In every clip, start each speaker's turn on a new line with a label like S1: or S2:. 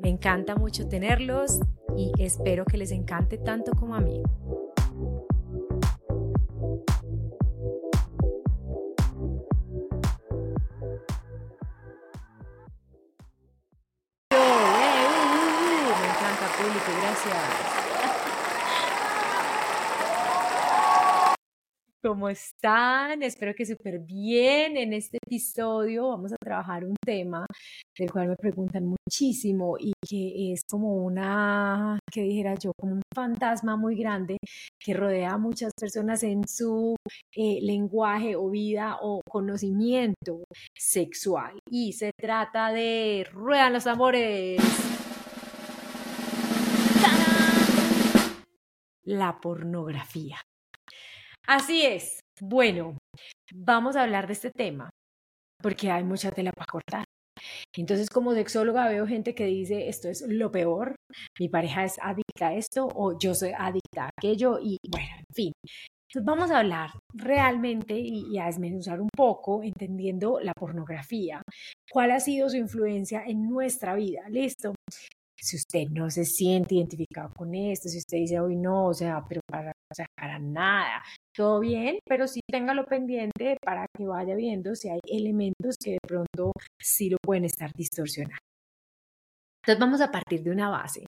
S1: Me encanta mucho tenerlos y espero que les encante tanto como a mí. Me encanta público, gracias. ¿Cómo están? Espero que súper bien. En este episodio vamos a trabajar un tema del cual me preguntan muchísimo y que es como una, que dijera yo, como un fantasma muy grande que rodea a muchas personas en su eh, lenguaje o vida o conocimiento sexual. Y se trata de Ruedan los Amores. La pornografía. Así es. Bueno, vamos a hablar de este tema porque hay mucha tela para cortar. Entonces, como sexóloga veo gente que dice, esto es lo peor, mi pareja es adicta a esto o yo soy adicta a aquello y bueno, en fin. Entonces, vamos a hablar realmente y, a desmenuzar un poco, entendiendo la pornografía, cuál ha sido su influencia en nuestra vida. Listo si usted no se siente identificado con esto, si usted dice, hoy no, o sea, pero para, o sea, para nada, todo bien, pero sí téngalo pendiente para que vaya viendo si hay elementos que de pronto sí lo pueden estar distorsionando. Entonces vamos a partir de una base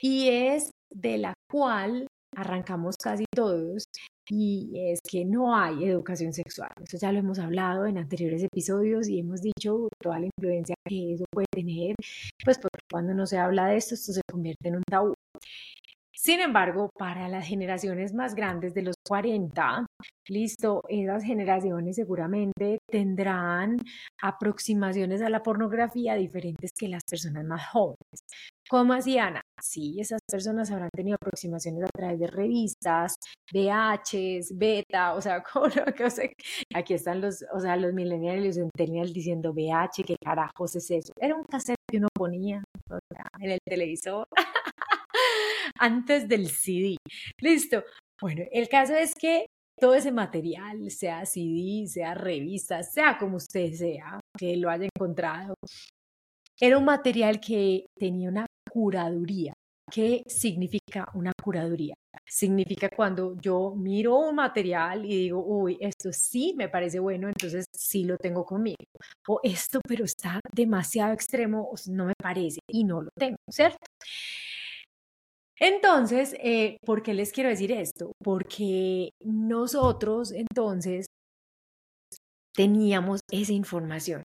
S1: y es de la cual arrancamos casi todos y es que no hay educación sexual. Eso ya lo hemos hablado en anteriores episodios y hemos dicho toda la influencia que eso puede tener, pues porque cuando no se habla de esto, esto se convierte en un tabú. Sin embargo, para las generaciones más grandes de los 40, listo, esas generaciones seguramente tendrán aproximaciones a la pornografía diferentes que las personas más jóvenes. ¿Cómo así, Ana? Sí, esas personas habrán tenido aproximaciones a través de revistas, VHs, beta, o sea, ¿cómo no? aquí están los, o sea, los millennials y los centennials diciendo VH, ¿qué carajos es eso? Era un cassette que uno ponía en el televisor. antes del CD. Listo. Bueno, el caso es que todo ese material, sea CD, sea revista, sea como usted sea, que lo haya encontrado, era un material que tenía una curaduría. ¿Qué significa una curaduría? Significa cuando yo miro un material y digo, uy, esto sí me parece bueno, entonces sí lo tengo conmigo. O esto, pero está demasiado extremo, no me parece y no lo tengo, ¿cierto? Entonces, eh, ¿por qué les quiero decir esto? Porque nosotros entonces teníamos esa información.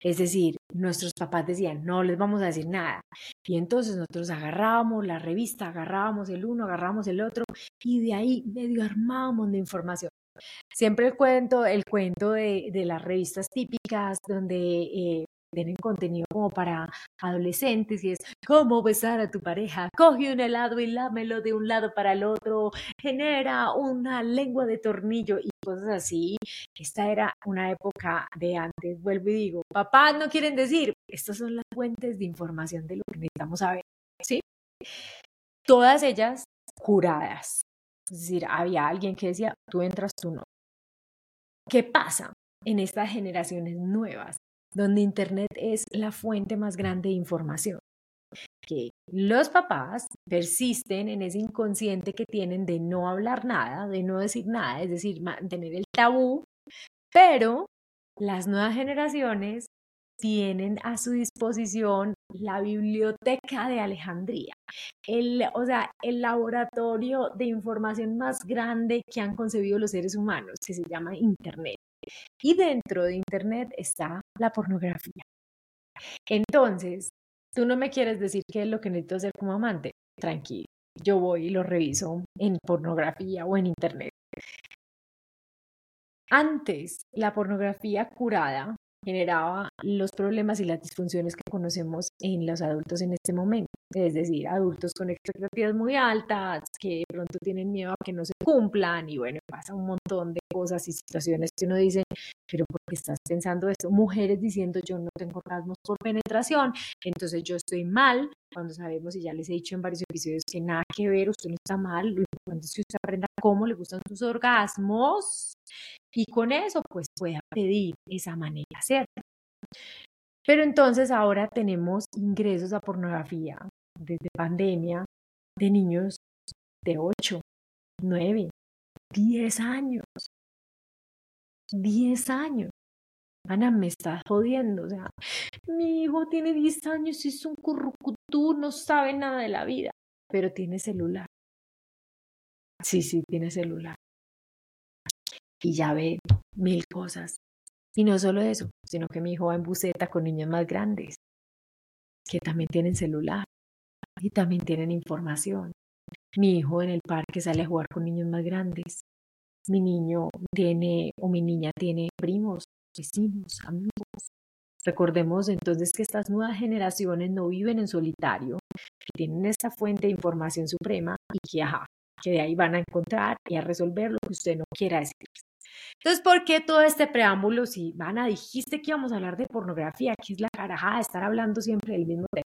S1: Es decir, nuestros papás decían, no les vamos a decir nada. Y entonces nosotros agarrábamos la revista, agarrábamos el uno, agarrábamos el otro, y de ahí medio armábamos la información. Siempre el cuento, el cuento de, las revistas típicas donde eh, tienen contenido como para adolescentes y es cómo besar a tu pareja, coge un helado y lámelo de un lado para el otro, genera una lengua de tornillo y cosas así. Esta era una época de antes, vuelvo y digo, papás no quieren decir, estas son las fuentes de información de lo que necesitamos saber, ¿sí? Todas ellas curadas. Es decir, había alguien que decía, tú entras, tú no. ¿Qué pasa en estas generaciones nuevas? Donde Internet es la fuente más grande de información. Que los papás persisten en ese inconsciente que tienen de no hablar nada, de no decir nada, es decir, mantener el tabú, pero las nuevas generaciones tienen a su disposición la biblioteca de Alejandría, el, o sea, el laboratorio de información más grande que han concebido los seres humanos, que se llama Internet. Y dentro de Internet está la pornografía. Entonces, tú no me quieres decir qué es lo que necesito hacer como amante. Tranquilo, yo voy y lo reviso en pornografía o en Internet. Antes, la pornografía curada generaba los problemas y las disfunciones que conocemos en los adultos en este momento. Es decir, adultos con expectativas muy altas, que de pronto tienen miedo a que no se cumplan y bueno, pasa un montón de cosas y situaciones que uno dice, pero ¿por qué estás pensando esto? Mujeres diciendo yo no tengo orgasmos por penetración, entonces yo estoy mal, cuando sabemos y ya les he dicho en varios episodios que nada que ver, usted no está mal, lo importante es que usted aprenda cómo le gustan sus orgasmos y con eso pues pueda pedir esa manera, ¿cierto? Pero entonces ahora tenemos ingresos a pornografía desde pandemia de niños de 8, 9, 10 años. 10 años. Ana, me estás jodiendo. O sea, mi hijo tiene 10 años y es un currucutú, no sabe nada de la vida, pero tiene celular. Sí, sí, tiene celular. Y ya ve mil cosas. Y no solo eso, sino que mi hijo va en buceta con niños más grandes, que también tienen celular y también tienen información. Mi hijo en el parque sale a jugar con niños más grandes. Mi niño tiene o mi niña tiene primos, vecinos, amigos. Recordemos entonces que estas nuevas generaciones no viven en solitario, que tienen esta fuente de información suprema y que, ajá, que de ahí van a encontrar y a resolver lo que usted no quiera decir. Entonces, ¿por qué todo este preámbulo? Si, Vana, dijiste que íbamos a hablar de pornografía, que es la carajada de estar hablando siempre del mismo tema.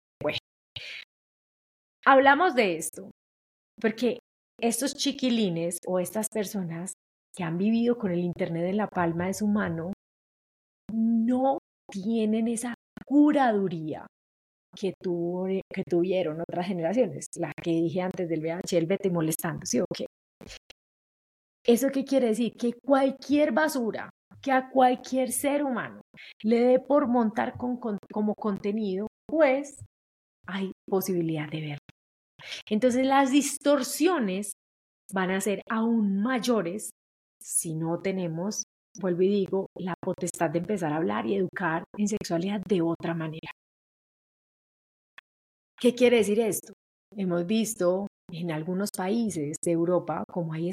S1: Hablamos de esto porque estos chiquilines o estas personas que han vivido con el Internet en la palma de su mano no tienen esa curaduría que, que tuvieron otras generaciones, la que dije antes del VH, el vete molestando, ¿sí o qué? ¿Eso qué quiere decir? Que cualquier basura que a cualquier ser humano le dé por montar como contenido, pues hay posibilidad de verlo. Entonces las distorsiones van a ser aún mayores si no tenemos, vuelvo y digo, la potestad de empezar a hablar y educar en sexualidad de otra manera. ¿Qué quiere decir esto? Hemos visto en algunos países de Europa como hay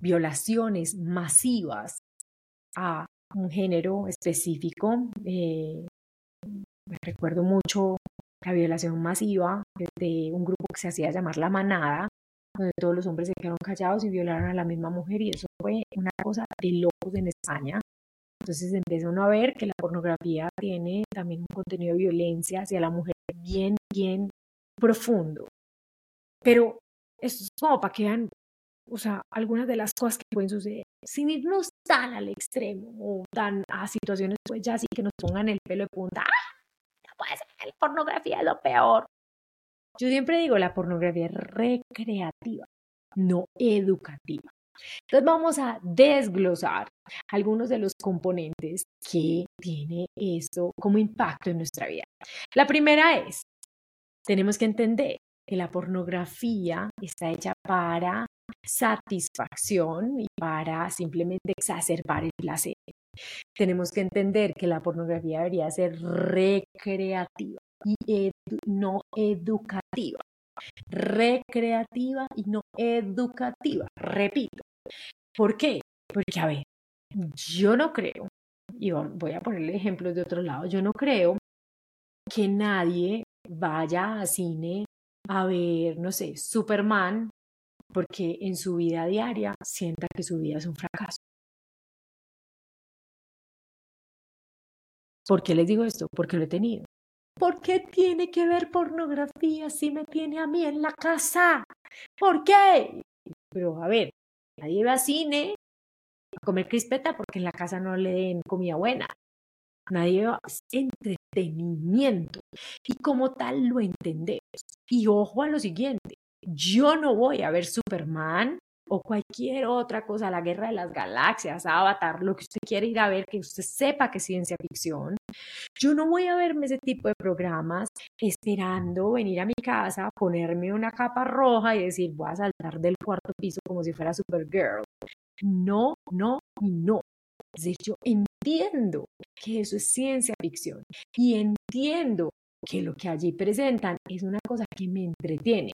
S1: violaciones masivas a un género específico. Eh, recuerdo mucho la violación masiva de un grupo que se hacía llamar La Manada, donde todos los hombres se quedaron callados y violaron a la misma mujer y eso fue una cosa de locos en España. Entonces empieza uno a ver que la pornografía tiene también un contenido de violencia hacia la mujer bien, bien profundo. Pero esto es como para que vean, o sea, algunas de las cosas que pueden suceder. Sin irnos tan al extremo o tan a situaciones, pues ya sí que nos pongan el pelo de punta. Puede ser, la pornografía es lo peor. Yo siempre digo, la pornografía es recreativa, no educativa. Entonces vamos a desglosar algunos de los componentes que tiene esto como impacto en nuestra vida. La primera es, tenemos que entender que la pornografía está hecha para satisfacción y para simplemente exacerbar el placer. Tenemos que entender que la pornografía debería ser recreativa y no educativa. Recreativa y no educativa. Repito. ¿Por qué? Porque, a ver, yo no creo, y voy a ponerle ejemplos de otro lado, yo no creo que nadie vaya a cine a ver, no sé, Superman, porque en su vida diaria sienta que su vida es un fracaso. ¿Por qué les digo esto? Porque lo he tenido. ¿Por qué tiene que ver pornografía si me tiene a mí en la casa? ¿Por qué? Pero a ver, nadie va a cine a comer crispeta porque en la casa no le den comida buena. Nadie va a entretenimiento y como tal lo entendemos. Y ojo a lo siguiente, yo no voy a ver Superman o cualquier otra cosa, la guerra de las galaxias, Avatar, lo que usted quiere ir a ver, que usted sepa que es ciencia ficción. Yo no voy a verme ese tipo de programas esperando venir a mi casa, ponerme una capa roja y decir, voy a saltar del cuarto piso como si fuera Supergirl. No, no no. Es decir, yo entiendo que eso es ciencia ficción y entiendo que lo que allí presentan es una cosa que me entretiene,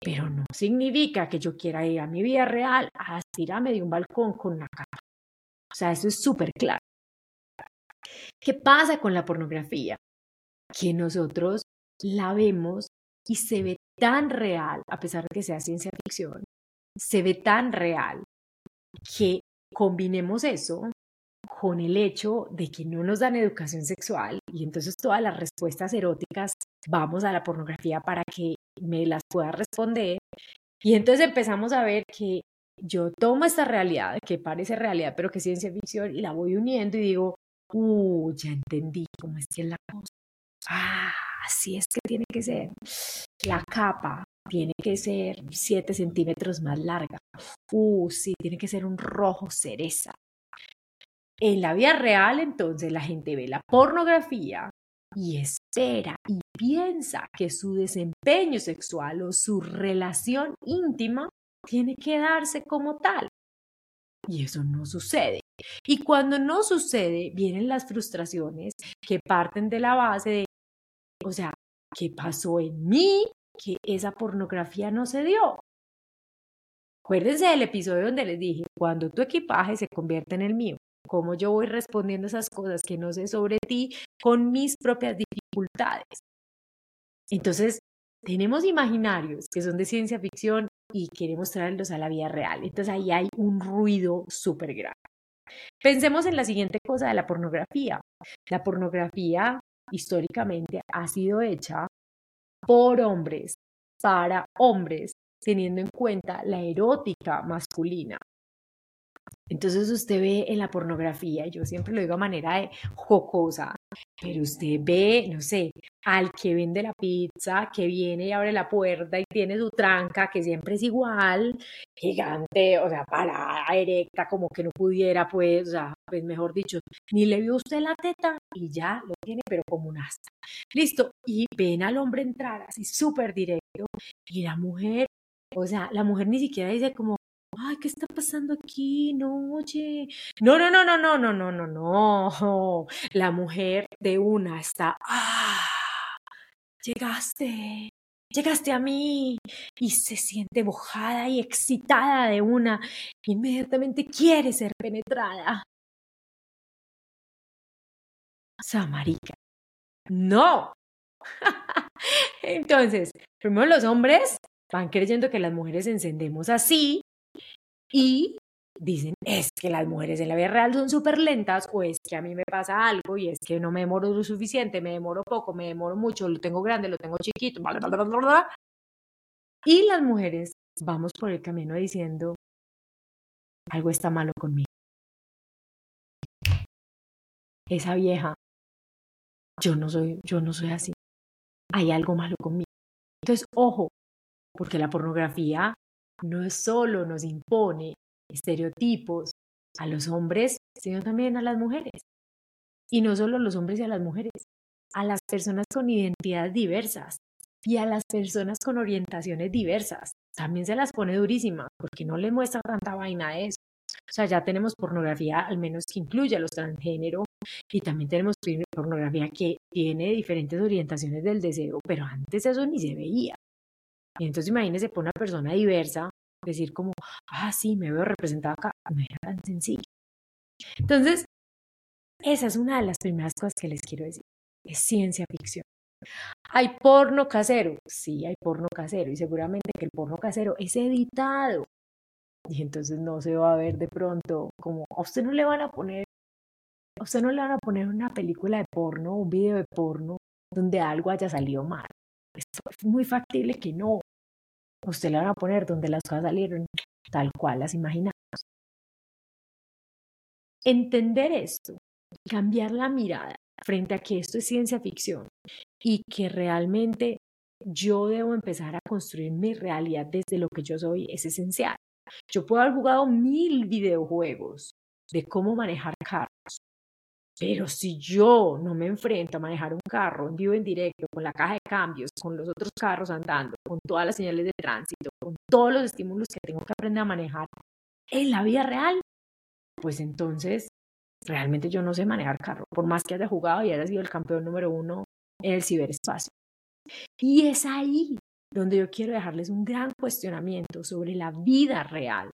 S1: pero no significa que yo quiera ir a mi vida real a tirarme de un balcón con una capa. O sea, eso es súper claro. ¿Qué pasa con la pornografía? Que nosotros la vemos y se ve tan real, a pesar de que sea ciencia ficción, se ve tan real que combinemos eso con el hecho de que no nos dan educación sexual y entonces todas las respuestas eróticas vamos a la pornografía para que me las pueda responder. Y entonces empezamos a ver que yo tomo esta realidad, que parece realidad, pero que es ciencia ficción, y la voy uniendo y digo, uh, ya entendí cómo es que es la cosa. Ah, así es que tiene que ser. La capa tiene que ser 7 centímetros más larga. Uh, sí, tiene que ser un rojo cereza. En la vida real, entonces, la gente ve la pornografía y espera y piensa que su desempeño sexual o su relación íntima tiene que darse como tal. Y eso no sucede. Y cuando no sucede, vienen las frustraciones que parten de la base de, o sea, ¿qué pasó en mí? Que esa pornografía no se dio. Acuérdense del episodio donde les dije, cuando tu equipaje se convierte en el mío, cómo yo voy respondiendo esas cosas que no sé sobre ti con mis propias dificultades. Entonces, tenemos imaginarios que son de ciencia ficción y queremos traerlos a la vida real. Entonces ahí hay un ruido súper grave. Pensemos en la siguiente cosa de la pornografía. La pornografía históricamente ha sido hecha por hombres, para hombres, teniendo en cuenta la erótica masculina. Entonces usted ve en la pornografía, yo siempre lo digo a manera de jocosa, pero usted ve, no sé, al que vende la pizza, que viene y abre la puerta y tiene su tranca, que siempre es igual, gigante, o sea, parada, erecta, como que no pudiera, pues, o sea, pues mejor dicho, ni le vio usted la teta y ya lo tiene, pero como un asta. Listo, y ven al hombre entrar así súper directo y la mujer, o sea, la mujer ni siquiera dice como, ay, ¿qué está pasando aquí? No, oye. No, no, no, no, no, no, no, no, no. La mujer de una está, ah, llegaste, llegaste a mí. Y se siente mojada y excitada de una. Inmediatamente quiere ser penetrada. Samarica. No. Entonces, primero los hombres van creyendo que las mujeres encendemos así y dicen, es que las mujeres en la vida real son súper lentas o es que a mí me pasa algo y es que no me demoro lo suficiente, me demoro poco, me demoro mucho, lo tengo grande, lo tengo chiquito, bla, bla, bla, Y las mujeres vamos por el camino diciendo, algo está malo conmigo. Esa vieja, yo no soy, yo no soy así. Hay algo malo conmigo. Entonces, ojo, porque la pornografía no solo nos impone estereotipos a los hombres, sino también a las mujeres. Y no solo a los hombres y a las mujeres, a las personas con identidades diversas y a las personas con orientaciones diversas. También se las pone durísimas porque no le muestra tanta vaina a eso. O sea, ya tenemos pornografía al menos que incluye a los transgénero y también tenemos pornografía que tiene diferentes orientaciones del deseo, pero antes eso ni se veía. Y entonces imagínese por una persona diversa decir como, ah, sí, me veo representada acá, no era tan sencillo. Entonces, esa es una de las primeras cosas que les quiero decir. Es ciencia ficción. ¿Hay porno casero? Sí, hay porno casero y seguramente que el porno casero es editado. Y entonces no se va a ver de pronto como a usted no le van a poner, a usted no le van a poner una película de porno, un video de porno donde algo haya salido mal. Es muy factible que no usted le van a poner donde las cosas salieron tal cual las imaginamos. Entender esto, cambiar la mirada frente a que esto es ciencia ficción y que realmente yo debo empezar a construir mi realidad desde lo que yo soy es esencial. Yo puedo haber jugado mil videojuegos de cómo manejar carros, pero si yo no me enfrento a manejar un carro en vivo en directo, con la caja de cambios, con los otros carros andando, con todas las señales de tránsito, con todos los estímulos que tengo que aprender a manejar en la vida real, pues entonces realmente yo no sé manejar carro, por más que haya jugado y haya sido el campeón número uno en el ciberespacio. Y es ahí donde yo quiero dejarles un gran cuestionamiento sobre la vida real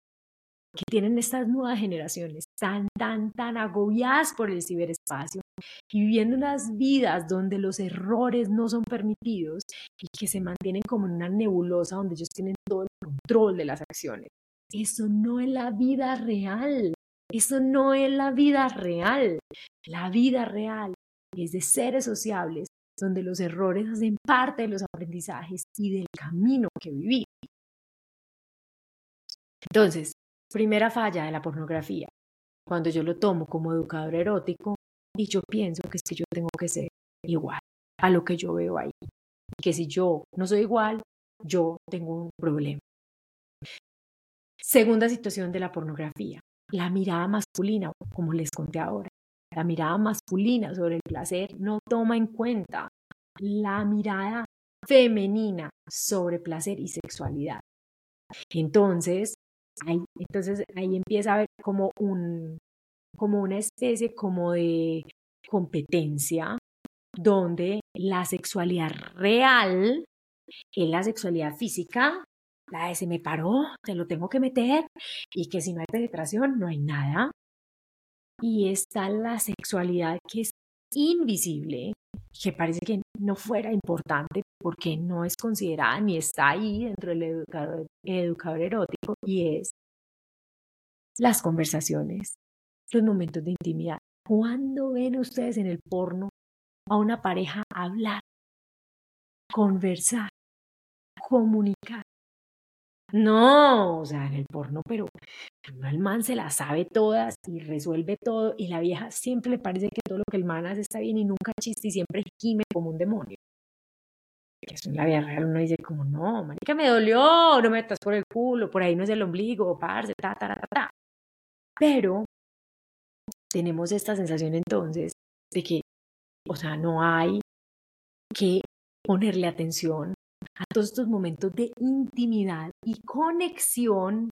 S1: que tienen estas nuevas generaciones tan, tan, tan agobiadas por el ciberespacio y viviendo unas vidas donde los errores no son permitidos y que se mantienen como en una nebulosa donde ellos tienen todo el control de las acciones. Eso no es la vida real. Eso no es la vida real. La vida real es de seres sociables donde los errores hacen parte de los aprendizajes y del camino que vivimos. Entonces, primera falla de la pornografía, cuando yo lo tomo como educador erótico y yo pienso que si yo tengo que ser igual a lo que yo veo ahí, y que si yo no soy igual, yo tengo un problema. Segunda situación de la pornografía, la mirada masculina, como les conté ahora. La mirada masculina sobre el placer no toma en cuenta la mirada femenina sobre placer y sexualidad. Entonces, entonces ahí empieza a haber como, un, como una especie como de competencia donde la sexualidad real es la sexualidad física, la de se me paró, te lo tengo que meter, y que si no hay penetración no hay nada. Y está la sexualidad que es invisible, que parece que no fuera importante porque no es considerada ni está ahí dentro del educador, educador erótico, y es las conversaciones, los momentos de intimidad. ¿Cuándo ven ustedes en el porno a una pareja hablar, conversar, comunicar? No, o sea, en el porno, pero el man se las sabe todas y resuelve todo y la vieja siempre le parece que todo lo que el man hace está bien y nunca chiste y siempre gime como un demonio. Que eso en la vida real uno dice como, no, marica, me dolió, no me metas por el culo, por ahí no es el ombligo, parce, ta, ta, ta, ta. Pero tenemos esta sensación entonces de que, o sea, no hay que ponerle atención a todos estos momentos de intimidad y conexión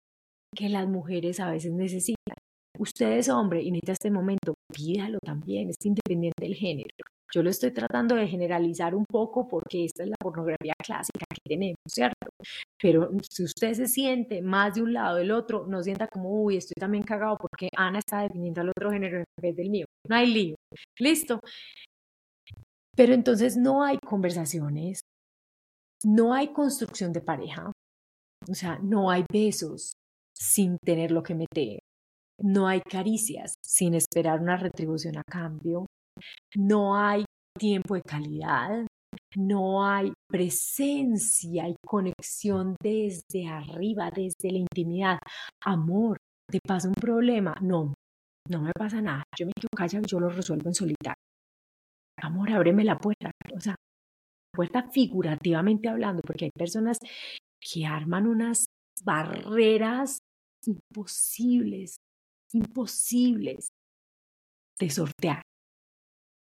S1: que las mujeres a veces necesitan. Usted es hombre y necesita este momento, pídalo también, es independiente del género. Yo lo estoy tratando de generalizar un poco porque esta es la pornografía clásica que tenemos, ¿cierto? Pero si usted se siente más de un lado del otro, no sienta como, uy, estoy también cagado porque Ana está definiendo al otro género en vez del mío. No hay lío. Listo. Pero entonces no hay conversaciones, no hay construcción de pareja, o sea, no hay besos sin tener lo que meter, no hay caricias sin esperar una retribución a cambio, no hay tiempo de calidad, no hay presencia y conexión desde arriba, desde la intimidad. Amor, ¿te pasa un problema? No, no me pasa nada. Yo me quedo callado y yo lo resuelvo en solitario. Amor, ábreme la puerta. O sea, puerta figurativamente hablando, porque hay personas que arman unas barreras imposibles, imposibles de sortear.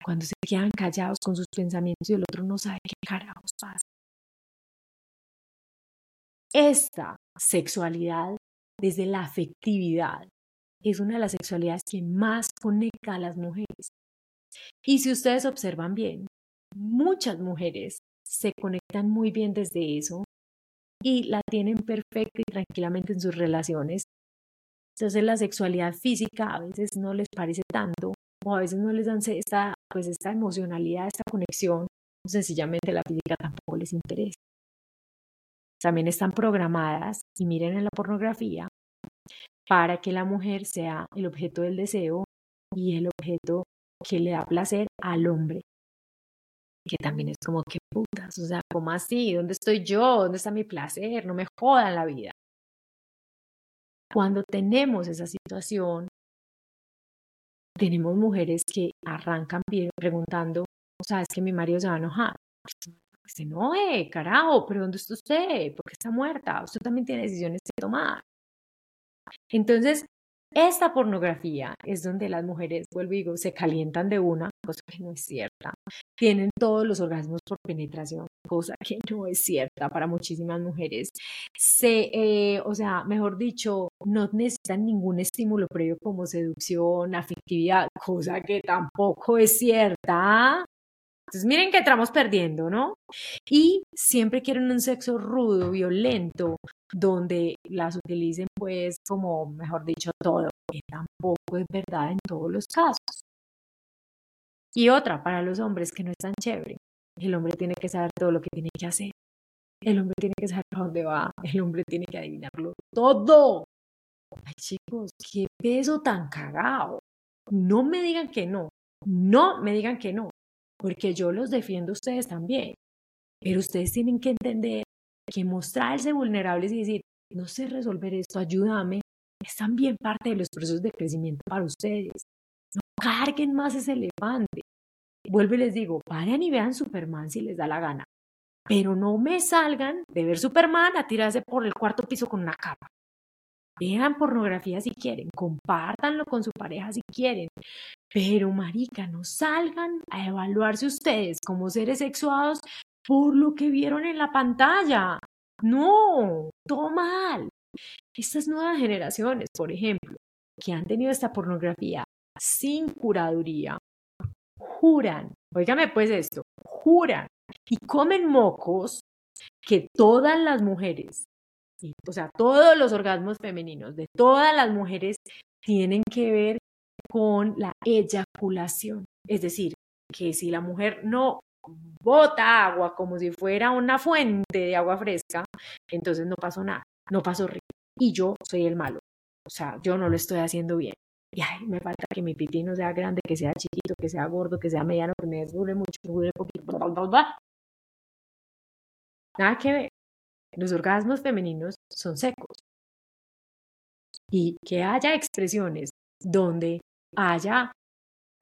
S1: Cuando se quedan callados con sus pensamientos y el otro no sabe qué carajos pasa. Esta sexualidad desde la afectividad es una de las sexualidades que más conecta a las mujeres. Y si ustedes observan bien, muchas mujeres se conectan muy bien desde eso y la tienen perfecta y tranquilamente en sus relaciones. Entonces la sexualidad física a veces no les parece tanto o a veces no les dan esta, pues esta emocionalidad, esta conexión, sencillamente la física tampoco les interesa. También están programadas, y miren en la pornografía, para que la mujer sea el objeto del deseo y el objeto que le da placer al hombre que también es como, que putas? O sea, ¿cómo así? ¿Dónde estoy yo? ¿Dónde está mi placer? No me jodan la vida. Cuando tenemos esa situación, tenemos mujeres que arrancan preguntando, o sea, es que mi marido se va a enojar. Se enoje, carajo, pero ¿dónde está usted? ¿Por qué está muerta? Usted también tiene decisiones que tomar. Entonces, esta pornografía es donde las mujeres, vuelvo y digo, se calientan de una, cosa que no es cierta. Tienen todos los orgasmos por penetración, cosa que no es cierta para muchísimas mujeres. Se, eh, o sea, mejor dicho, no necesitan ningún estímulo previo como seducción, afectividad, cosa que tampoco es cierta. Entonces, miren que estamos perdiendo, ¿no? Y siempre quieren un sexo rudo, violento, donde las utilicen, pues, como, mejor dicho, todo, que tampoco es verdad en todos los casos. Y otra para los hombres que no es tan chévere. El hombre tiene que saber todo lo que tiene que hacer. El hombre tiene que saber a dónde va. El hombre tiene que adivinarlo todo. Ay, chicos, qué peso tan cagado. No me digan que no. No me digan que no. Porque yo los defiendo a ustedes también. Pero ustedes tienen que entender que mostrarse vulnerables y decir, no sé resolver esto, ayúdame, es también parte de los procesos de crecimiento para ustedes. No carguen más ese elefante. Vuelvo y les digo, paren y vean Superman si les da la gana. Pero no me salgan de ver Superman a tirarse por el cuarto piso con una capa. Vean pornografía si quieren, compártanlo con su pareja si quieren. Pero, marica, no salgan a evaluarse ustedes como seres sexuados por lo que vieron en la pantalla. No, todo mal. Estas nuevas generaciones, por ejemplo, que han tenido esta pornografía sin curaduría, juran, oígame pues esto, juran y comen mocos que todas las mujeres, o sea, todos los orgasmos femeninos de todas las mujeres tienen que ver con la eyaculación. Es decir, que si la mujer no bota agua como si fuera una fuente de agua fresca, entonces no pasó nada, no pasó rico. Y yo soy el malo. O sea, yo no lo estoy haciendo bien. Y ay, me falta que mi pipí no sea grande, que sea chiquito, que sea gordo, que sea mediano, que me mucho, que dure poquito. Nada que ver. Los orgasmos femeninos son secos. Y que haya expresiones donde haya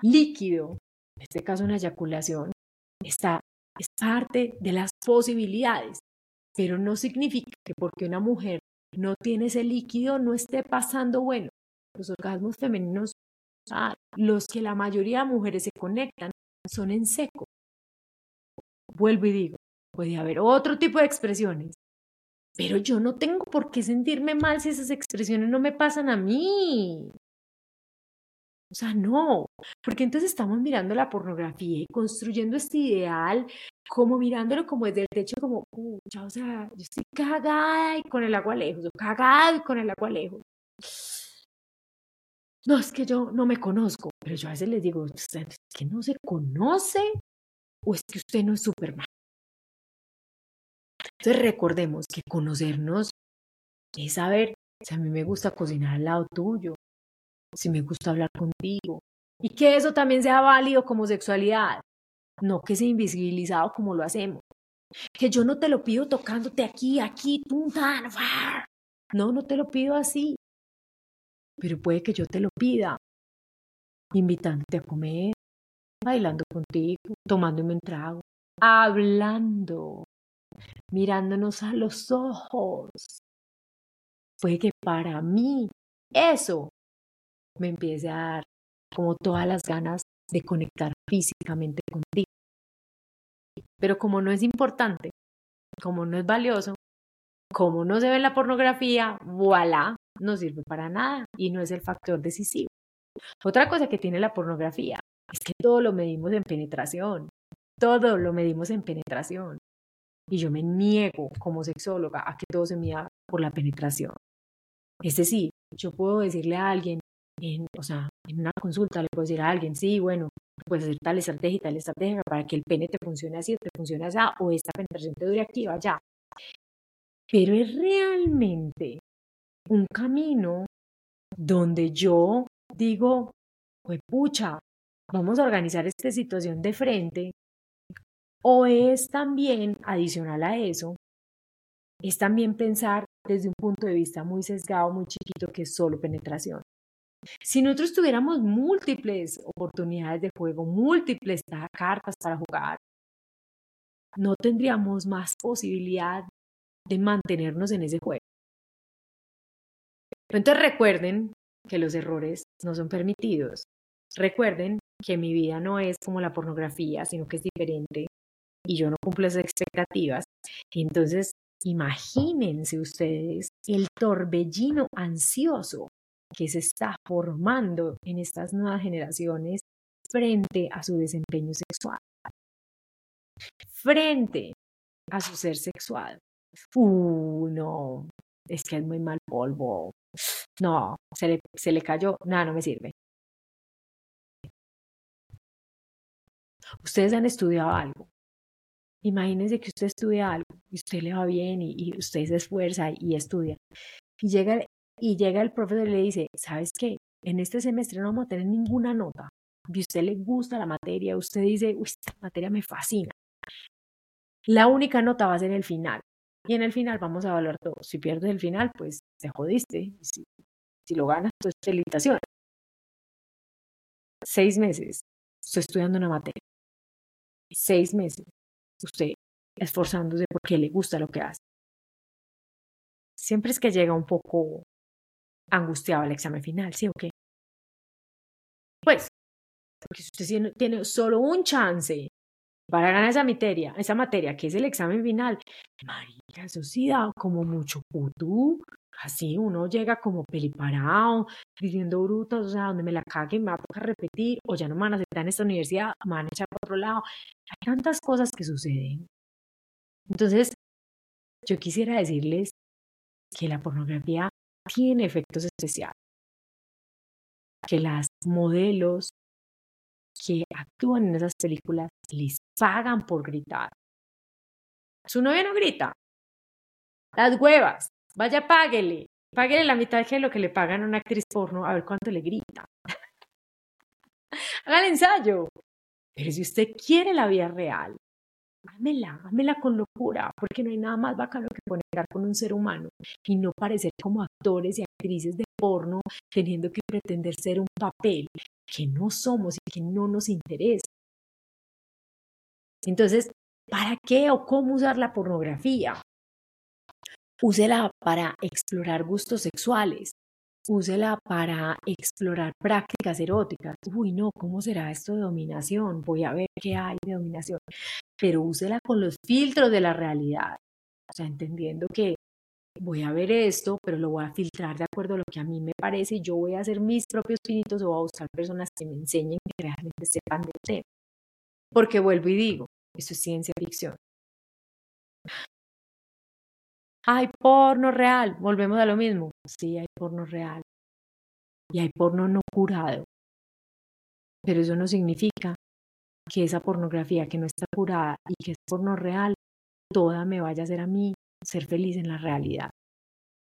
S1: líquido, en este caso una eyaculación, está, es parte de las posibilidades, pero no significa que porque una mujer no tiene ese líquido no esté pasando bueno. Los orgasmos femeninos, ah, los que la mayoría de mujeres se conectan, son en seco. Vuelvo y digo, puede haber otro tipo de expresiones, pero yo no tengo por qué sentirme mal si esas expresiones no me pasan a mí. O sea, no, porque entonces estamos mirando la pornografía y construyendo este ideal, como mirándolo como desde el techo, como, o sea, yo estoy cagada y con el agua lejos, o cagada y con el agua lejos. No, es que yo no me conozco, pero yo a veces les digo, ¿es que no se conoce o es que usted no es Superman? Entonces recordemos que conocernos es saber si a mí me gusta cocinar al lado tuyo, si me gusta hablar contigo. Y que eso también sea válido como sexualidad, no que sea invisibilizado como lo hacemos. Que yo no te lo pido tocándote aquí, aquí, punta, no, no te lo pido así. Pero puede que yo te lo pida, invitándote a comer, bailando contigo, tomándome un trago, hablando, mirándonos a los ojos. Puede que para mí eso me empiece a dar como todas las ganas de conectar físicamente contigo. Pero como no es importante, como no es valioso, como no se ve en la pornografía, voilà, no sirve para nada y no es el factor decisivo. Otra cosa que tiene la pornografía es que todo lo medimos en penetración, todo lo medimos en penetración. Y yo me niego como sexóloga a que todo se mida por la penetración. Es decir, yo puedo decirle a alguien, en, o sea, en una consulta le puedo decir a alguien, sí, bueno, puedes hacer tal estrategia y tal estrategia para que el pene te funcione así o te funcione así o esta penetración te dure activa ya. Pero es realmente un camino donde yo digo, pues pucha, vamos a organizar esta situación de frente. O es también, adicional a eso, es también pensar desde un punto de vista muy sesgado, muy chiquito, que es solo penetración. Si nosotros tuviéramos múltiples oportunidades de juego, múltiples cartas para jugar, no tendríamos más posibilidad de mantenernos en ese juego. Entonces recuerden que los errores no son permitidos. Recuerden que mi vida no es como la pornografía, sino que es diferente y yo no cumplo esas expectativas. Entonces, imagínense ustedes el torbellino ansioso que se está formando en estas nuevas generaciones frente a su desempeño sexual, frente a su ser sexual. Uh, no, es que es muy mal polvo. No, se le, se le cayó, nada, no me sirve. Ustedes han estudiado algo. Imagínense que usted estudia algo y usted le va bien y, usted se esfuerza y estudia. Y llega, y llega el profesor y le dice, ¿sabes qué? En este semestre no vamos a tener ninguna nota. Y usted le gusta la materia, usted dice, uy, esta materia me fascina. La única nota va a ser el final. Y en el final vamos a evaluar todo. Si pierdes el final, pues te jodiste. Si, si lo ganas, pues felicitaciones. Seis meses. Estoy estudiando una materia. Seis meses usted esforzándose porque le gusta lo que hace. Siempre es que llega un poco angustiado al examen final, ¿sí o qué? Pues, porque si usted tiene solo un chance para ganar esa materia, esa materia que es el examen final, marica, eso como mucho putú. Así uno llega como peliparado, diciendo brutos, o sea, donde me la cague, me va a repetir, o ya no me van a aceptar en esta universidad, me van a echar por otro lado. Hay tantas cosas que suceden. Entonces, yo quisiera decirles que la pornografía tiene efectos especiales, que las modelos que actúan en esas películas les pagan por gritar. Su novia no grita. Las huevas. Vaya, páguele. Páguele la mitad de lo que le pagan a una actriz porno a ver cuánto le grita. Haga el ensayo. Pero si usted quiere la vida real, ámela, ámela con locura, porque no hay nada más bacano que conectar con un ser humano y no parecer como actores y actrices de porno teniendo que pretender ser un papel que no somos y que no nos interesa. Entonces, ¿para qué o cómo usar la pornografía? Úsela para explorar gustos sexuales, úsela para explorar prácticas eróticas. Uy, no, ¿cómo será esto de dominación? Voy a ver qué hay de dominación. Pero úsela con los filtros de la realidad. O sea, entendiendo que voy a ver esto, pero lo voy a filtrar de acuerdo a lo que a mí me parece yo voy a hacer mis propios pinitos o voy a buscar personas que me enseñen que realmente sepan del tema. Porque vuelvo y digo, eso es ciencia ficción. Hay porno real, volvemos a lo mismo. Sí, hay porno real. Y hay porno no curado. Pero eso no significa que esa pornografía que no está curada y que es porno real, toda me vaya a hacer a mí ser feliz en la realidad.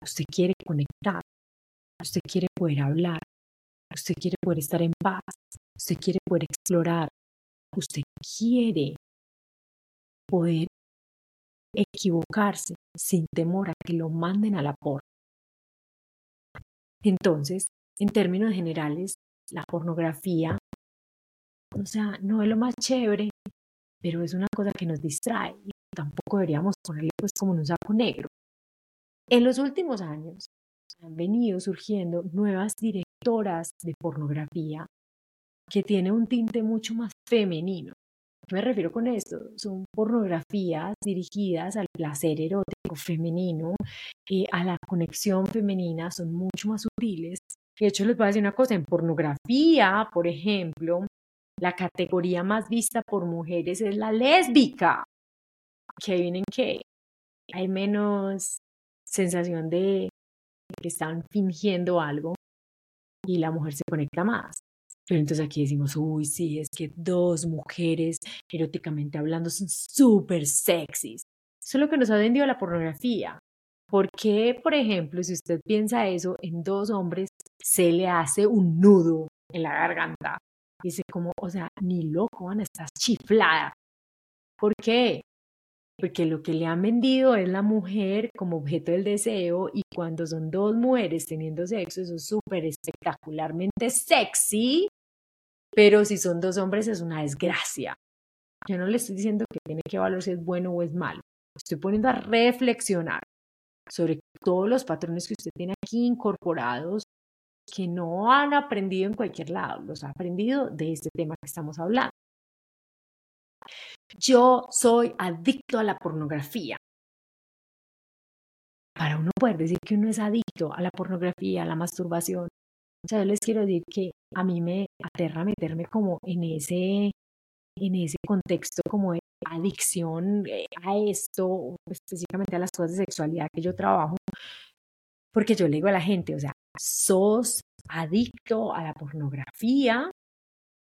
S1: Usted quiere conectar, usted quiere poder hablar, usted quiere poder estar en paz, usted quiere poder explorar, usted quiere poder equivocarse sin temor a que lo manden a la porno. Entonces, en términos generales, la pornografía, o sea, no es lo más chévere, pero es una cosa que nos distrae y tampoco deberíamos ponerle pues como un saco negro. En los últimos años han venido surgiendo nuevas directoras de pornografía que tiene un tinte mucho más femenino me refiero con esto? Son pornografías dirigidas al placer erótico femenino, y a la conexión femenina, son mucho más sutiles. De hecho, les voy a decir una cosa, en pornografía, por ejemplo, la categoría más vista por mujeres es la lésbica. Que vienen que hay menos sensación de que están fingiendo algo y la mujer se conecta más. Pero entonces aquí decimos, uy, sí, es que dos mujeres eróticamente hablando son súper sexys. Eso es lo que nos ha vendido la pornografía. ¿Por qué, por ejemplo, si usted piensa eso, en dos hombres se le hace un nudo en la garganta? Dice como, o sea, ni loco, Ana, estás chiflada. ¿Por qué? Porque lo que le han vendido es la mujer como objeto del deseo y cuando son dos mujeres teniendo sexo, eso es súper espectacularmente sexy pero si son dos hombres es una desgracia. Yo no le estoy diciendo que tiene que evaluar si es bueno o es malo. Estoy poniendo a reflexionar sobre todos los patrones que usted tiene aquí incorporados que no han aprendido en cualquier lado, los ha aprendido de este tema que estamos hablando. Yo soy adicto a la pornografía. Para uno poder decir que uno es adicto a la pornografía, a la masturbación, o sea, yo les quiero decir que a mí me aterra meterme como en ese, en ese contexto como de adicción eh, a esto, específicamente a las cosas de sexualidad que yo trabajo, porque yo le digo a la gente, o sea, sos adicto a la pornografía,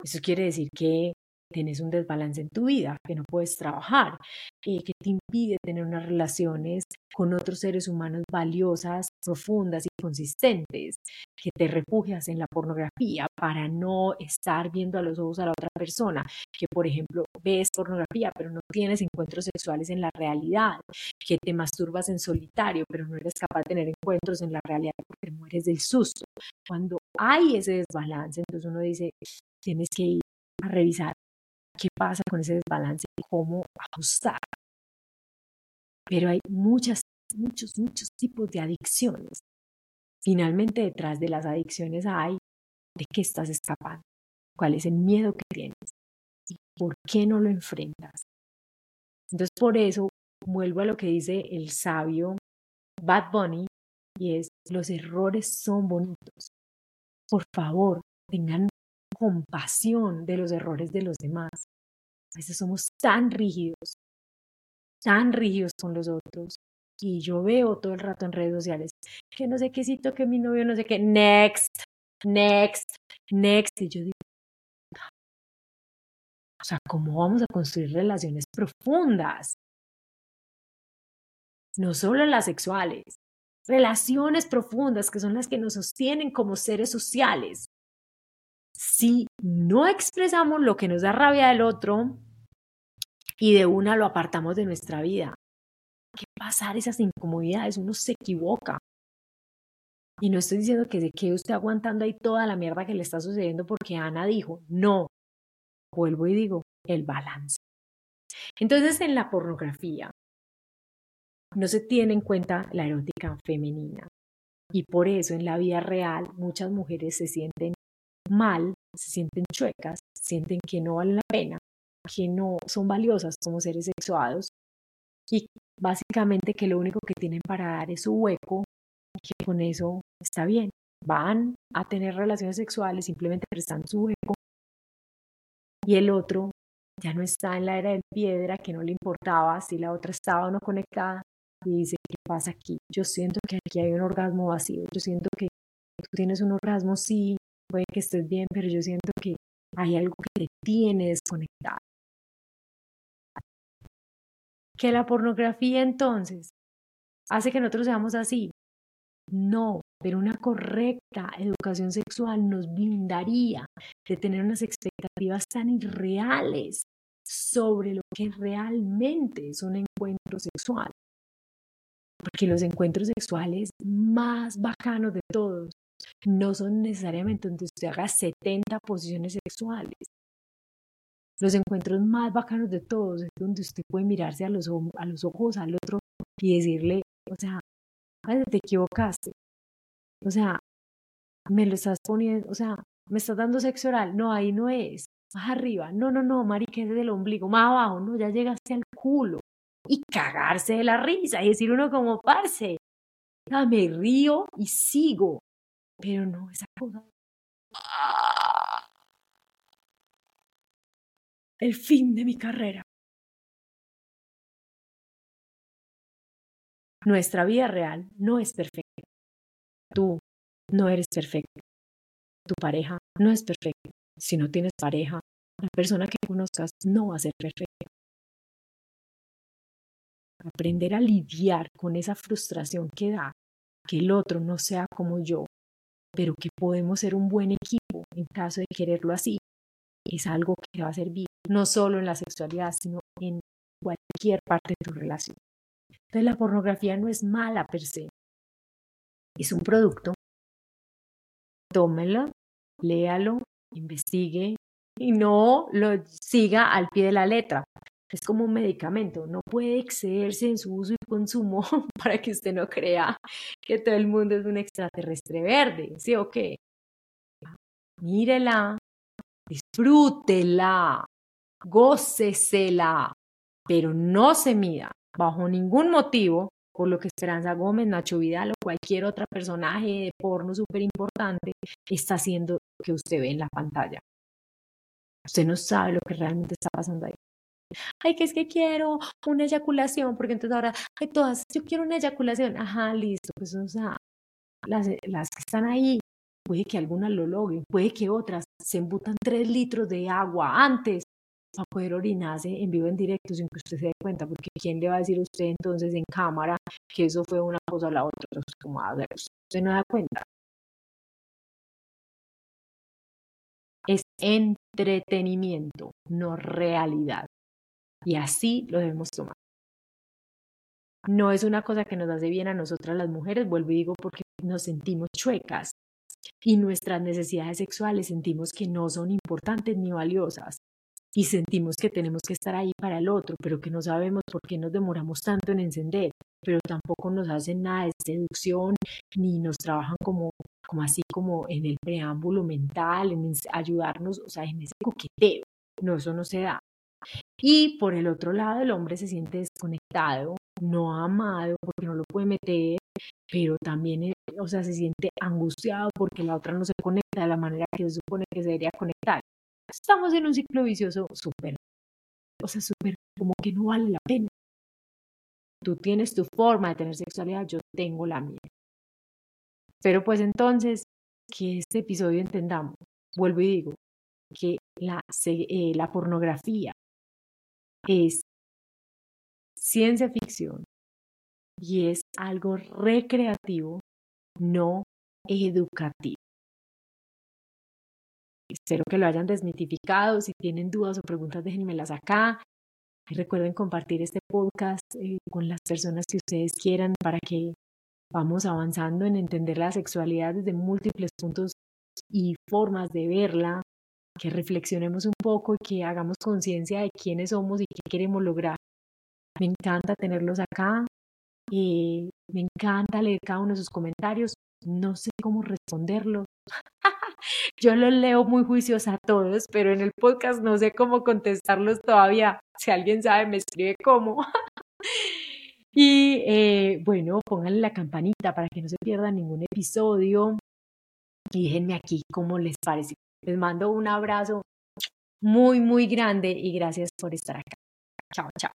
S1: eso quiere decir que tienes un desbalance en tu vida, que no puedes trabajar, eh, que te impide tener unas relaciones con otros seres humanos valiosas, profundas y consistentes, que te refugias en la pornografía para no estar viendo a los ojos a la otra persona, que por ejemplo ves pornografía pero no tienes encuentros sexuales en la realidad, que te masturbas en solitario pero no eres capaz de tener encuentros en la realidad porque mueres del susto. Cuando hay ese desbalance, entonces uno dice, tienes que ir a revisar qué pasa con ese desbalance y cómo ajustar. Pero hay muchas, muchos, muchos tipos de adicciones. Finalmente, detrás de las adicciones hay de qué estás escapando, cuál es el miedo que tienes y por qué no lo enfrentas. Entonces, por eso vuelvo a lo que dice el sabio Bad Bunny y es, los errores son bonitos. Por favor, tengan compasión de los errores de los demás. A veces somos tan rígidos, tan rígidos con los otros. Y yo veo todo el rato en redes sociales que no sé qué cito, que mi novio no sé qué, next, next, next. Y yo digo, o sea, ¿cómo vamos a construir relaciones profundas? No solo las sexuales, relaciones profundas que son las que nos sostienen como seres sociales si no expresamos lo que nos da rabia del otro y de una lo apartamos de nuestra vida, ¿qué pasar esas incomodidades? Uno se equivoca. Y no estoy diciendo que se quede usted aguantando ahí toda la mierda que le está sucediendo porque Ana dijo, no, vuelvo y digo, el balance. Entonces en la pornografía no se tiene en cuenta la erótica femenina y por eso en la vida real muchas mujeres se sienten mal, se sienten chuecas, sienten que no valen la pena, que no son valiosas como seres sexuados y básicamente que lo único que tienen para dar es su hueco y que con eso está bien. Van a tener relaciones sexuales simplemente prestando su hueco y el otro ya no está en la era de piedra que no le importaba si la otra estaba o no conectada y dice, ¿qué pasa aquí? Yo siento que aquí hay un orgasmo vacío, yo siento que tú tienes un orgasmo, sí, puede que estés bien, pero yo siento que hay algo que te tiene desconectado. Que la pornografía entonces hace que nosotros seamos así. No, pero una correcta educación sexual nos blindaría de tener unas expectativas tan irreales sobre lo que realmente es un encuentro sexual. Porque los encuentros sexuales más bacanos de todos no son necesariamente donde usted haga 70 posiciones sexuales. Los encuentros más bacanos de todos es donde usted puede mirarse a los, a los ojos al otro y decirle, o sea, te equivocaste. O sea, me lo estás poniendo, o sea, me estás dando sexo oral. No, ahí no es. Más arriba. No, no, no, marique, es del ombligo. Más abajo, no, ya llegaste al culo. Y cagarse de la risa y decir uno como, parce, me río y sigo. Pero no, esa cosa. El fin de mi carrera. Nuestra vida real no es perfecta. Tú no eres perfecto. Tu pareja no es perfecta. Si no tienes pareja, la persona que conozcas no va a ser perfecta. Aprender a lidiar con esa frustración que da que el otro no sea como yo pero que podemos ser un buen equipo en caso de quererlo así, es algo que va a servir no solo en la sexualidad, sino en cualquier parte de tu relación. Entonces la pornografía no es mala per se, es un producto. Tómelo, léalo, investigue y no lo siga al pie de la letra. Es como un medicamento, no puede excederse en su uso y consumo para que usted no crea que todo el mundo es un extraterrestre verde, ¿sí o qué? Mírela, disfrútela, gócesela, pero no se mida bajo ningún motivo por lo que Esperanza Gómez, Nacho Vidal o cualquier otra personaje de porno súper importante está haciendo que usted ve en la pantalla. Usted no sabe lo que realmente está pasando ahí ay, que es que quiero una eyaculación, porque entonces ahora, ay, todas, yo quiero una eyaculación, ajá, listo, pues o sea, las, las que están ahí, puede que algunas lo logren, puede que otras se embutan tres litros de agua antes para poder orinarse en vivo en directo sin que usted se dé cuenta, porque ¿quién le va a decir a usted entonces en cámara que eso fue una cosa a la otra? Entonces, como, a ver, usted no da cuenta. Es entretenimiento, no realidad. Y así lo debemos tomar. No es una cosa que nos hace bien a nosotras las mujeres, vuelvo y digo, porque nos sentimos chuecas y nuestras necesidades sexuales sentimos que no son importantes ni valiosas y sentimos que tenemos que estar ahí para el otro, pero que no sabemos por qué nos demoramos tanto en encender, pero tampoco nos hacen nada de seducción ni nos trabajan como, como así como en el preámbulo mental, en ayudarnos, o sea, en ese coqueteo. No, eso no se da. Y por el otro lado, el hombre se siente desconectado, no amado, porque no lo puede meter, pero también, eh, o sea, se siente angustiado porque la otra no se conecta de la manera que se supone que se debería conectar. Estamos en un ciclo vicioso súper, o sea, súper como que no vale la pena. Tú tienes tu forma de tener sexualidad, yo tengo la mía. Pero pues entonces, que este episodio entendamos, vuelvo y digo, que la, eh, la pornografía es ciencia ficción y es algo recreativo, no educativo. Espero que lo hayan desmitificado. Si tienen dudas o preguntas, déjenmelas acá. Y recuerden compartir este podcast eh, con las personas que ustedes quieran para que vamos avanzando en entender la sexualidad desde múltiples puntos y formas de verla, que reflexionemos un poco y que hagamos conciencia de quiénes somos y qué queremos lograr. Me encanta tenerlos acá. y me encanta leer cada uno de sus comentarios. No sé cómo responderlos. Yo los leo muy juiciosa a todos, pero en el podcast no sé cómo contestarlos todavía. Si alguien sabe, me escribe cómo. y eh, bueno, pónganle la campanita para que no se pierdan ningún episodio. Y déjenme aquí cómo les parece. Les mando un abrazo muy, muy grande y gracias por estar acá. Chao, chao.